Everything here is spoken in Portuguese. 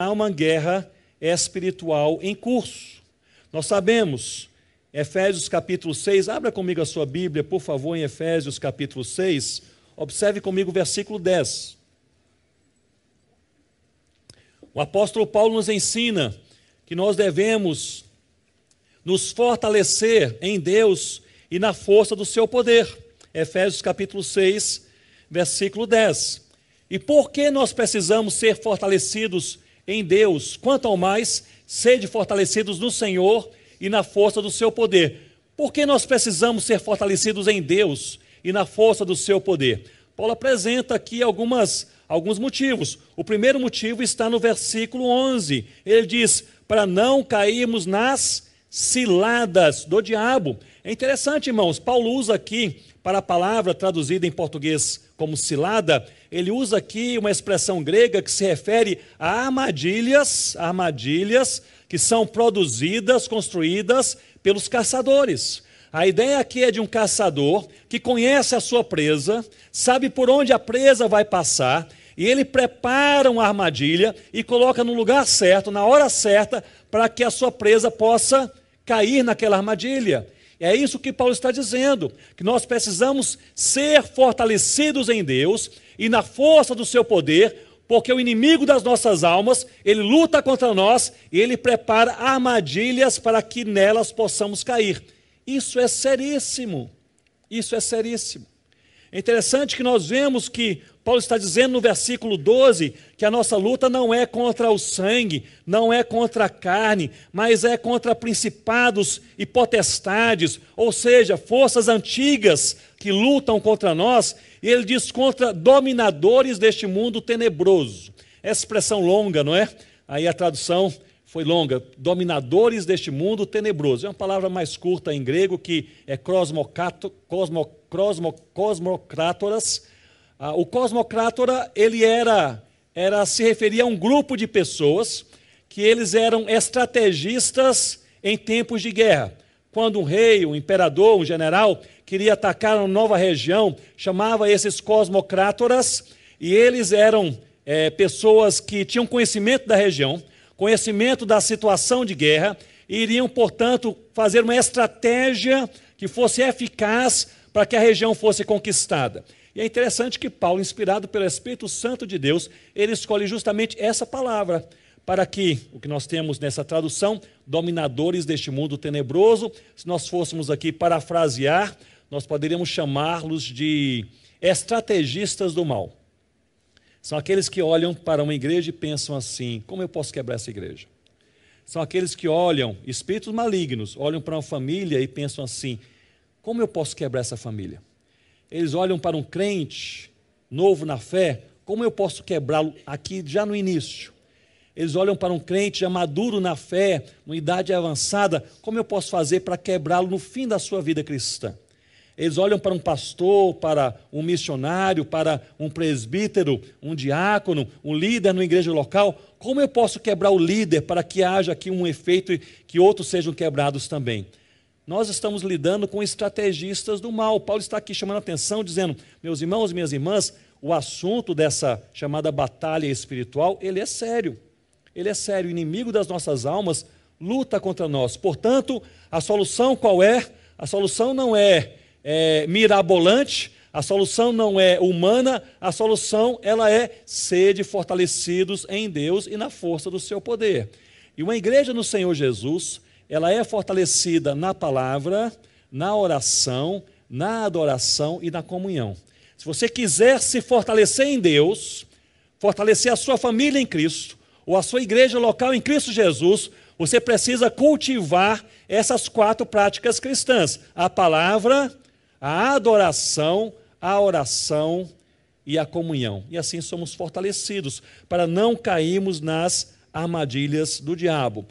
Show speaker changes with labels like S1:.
S1: há uma guerra espiritual em curso. Nós sabemos, Efésios capítulo 6, abra comigo a sua Bíblia, por favor, em Efésios capítulo 6, observe comigo o versículo 10. O apóstolo Paulo nos ensina que nós devemos nos fortalecer em Deus e na força do seu poder. Efésios capítulo 6, versículo 10. E por que nós precisamos ser fortalecidos em Deus? Quanto ao mais, sede fortalecidos no Senhor e na força do seu poder. Por que nós precisamos ser fortalecidos em Deus e na força do seu poder? Paulo apresenta aqui algumas, alguns motivos. O primeiro motivo está no versículo 11. Ele diz: para não cairmos nas ciladas do diabo. É interessante, irmãos, Paulo usa aqui, para a palavra traduzida em português como cilada, ele usa aqui uma expressão grega que se refere a armadilhas, armadilhas que são produzidas, construídas pelos caçadores. A ideia aqui é de um caçador que conhece a sua presa, sabe por onde a presa vai passar, e ele prepara uma armadilha e coloca no lugar certo, na hora certa, para que a sua presa possa cair naquela armadilha. É isso que Paulo está dizendo, que nós precisamos ser fortalecidos em Deus e na força do seu poder, porque o inimigo das nossas almas, ele luta contra nós e ele prepara armadilhas para que nelas possamos cair. Isso é seríssimo. Isso é seríssimo. É interessante que nós vemos que Paulo está dizendo no versículo 12 que a nossa luta não é contra o sangue, não é contra a carne, mas é contra principados e potestades, ou seja, forças antigas que lutam contra nós, e ele diz contra dominadores deste mundo tenebroso. Essa expressão longa, não é? Aí a tradução foi longa, dominadores deste mundo tenebroso. É uma palavra mais curta em grego que é cosmo, cosmo, cosmocrátoras, ah, o cosmocrátora, ele era, era, se referia a um grupo de pessoas que eles eram estrategistas em tempos de guerra. Quando um rei, um imperador, um general queria atacar uma nova região, chamava esses cosmocrátoras, e eles eram é, pessoas que tinham conhecimento da região, conhecimento da situação de guerra, e iriam, portanto, fazer uma estratégia que fosse eficaz para que a região fosse conquistada. E é interessante que Paulo, inspirado pelo Espírito Santo de Deus, ele escolhe justamente essa palavra para que o que nós temos nessa tradução, dominadores deste mundo tenebroso, se nós fôssemos aqui parafrasear, nós poderíamos chamá-los de estrategistas do mal. São aqueles que olham para uma igreja e pensam assim: como eu posso quebrar essa igreja? São aqueles que olham, espíritos malignos, olham para uma família e pensam assim: como eu posso quebrar essa família? eles olham para um crente novo na fé, como eu posso quebrá-lo aqui já no início? Eles olham para um crente já maduro na fé, numa idade avançada, como eu posso fazer para quebrá-lo no fim da sua vida cristã? Eles olham para um pastor, para um missionário, para um presbítero, um diácono, um líder na igreja local. Como eu posso quebrar o líder para que haja aqui um efeito e que outros sejam quebrados também? nós estamos lidando com estrategistas do mal. Paulo está aqui chamando a atenção, dizendo: meus irmãos e minhas irmãs, o assunto dessa chamada batalha espiritual, ele é sério. Ele é sério. O inimigo das nossas almas luta contra nós. Portanto, a solução qual é? A solução não é, é mirabolante, a solução não é humana, a solução ela é sede fortalecidos em Deus e na força do seu poder. E uma igreja no Senhor Jesus, ela é fortalecida na palavra, na oração, na adoração e na comunhão. Se você quiser se fortalecer em Deus, fortalecer a sua família em Cristo, ou a sua igreja local em Cristo Jesus, você precisa cultivar essas quatro práticas cristãs: a palavra, a adoração, a oração e a comunhão. E assim somos fortalecidos para não cairmos nas armadilhas do diabo.